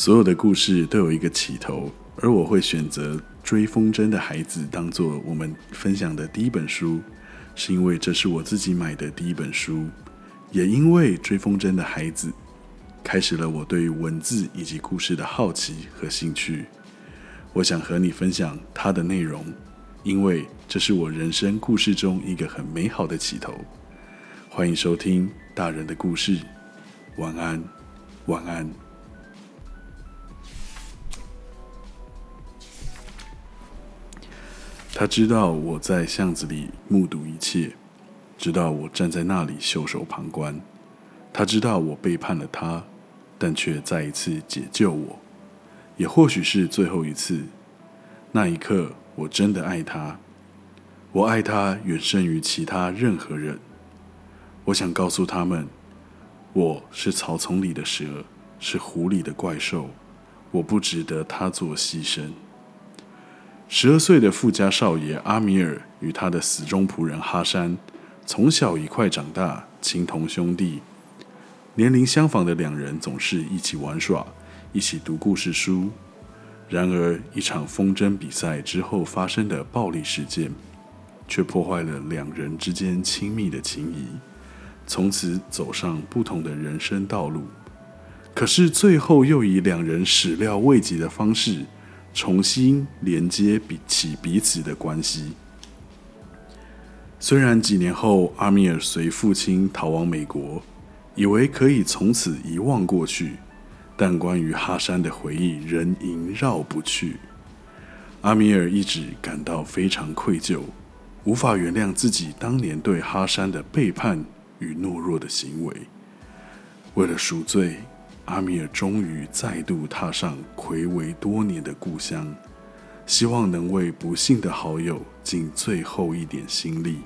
所有的故事都有一个起头，而我会选择《追风筝的孩子》当做我们分享的第一本书，是因为这是我自己买的第一本书，也因为《追风筝的孩子》开始了我对文字以及故事的好奇和兴趣。我想和你分享它的内容，因为这是我人生故事中一个很美好的起头。欢迎收听《大人的故事》，晚安，晚安。他知道我在巷子里目睹一切，知道我站在那里袖手旁观。他知道我背叛了他，但却再一次解救我，也或许是最后一次。那一刻，我真的爱他，我爱他远胜于其他任何人。我想告诉他们，我是草丛里的蛇，是湖里的怪兽，我不值得他做牺牲。十二岁的富家少爷阿米尔与他的死忠仆人哈山从小一块长大，情同兄弟。年龄相仿的两人总是一起玩耍，一起读故事书。然而，一场风筝比赛之后发生的暴力事件，却破坏了两人之间亲密的情谊，从此走上不同的人生道路。可是，最后又以两人始料未及的方式。重新连接彼起彼此的关系。虽然几年后，阿米尔随父亲逃往美国，以为可以从此遗忘过去，但关于哈山的回忆仍萦绕不去。阿米尔一直感到非常愧疚，无法原谅自己当年对哈山的背叛与懦弱的行为。为了赎罪。阿米尔终于再度踏上魁违多年的故乡，希望能为不幸的好友尽最后一点心力。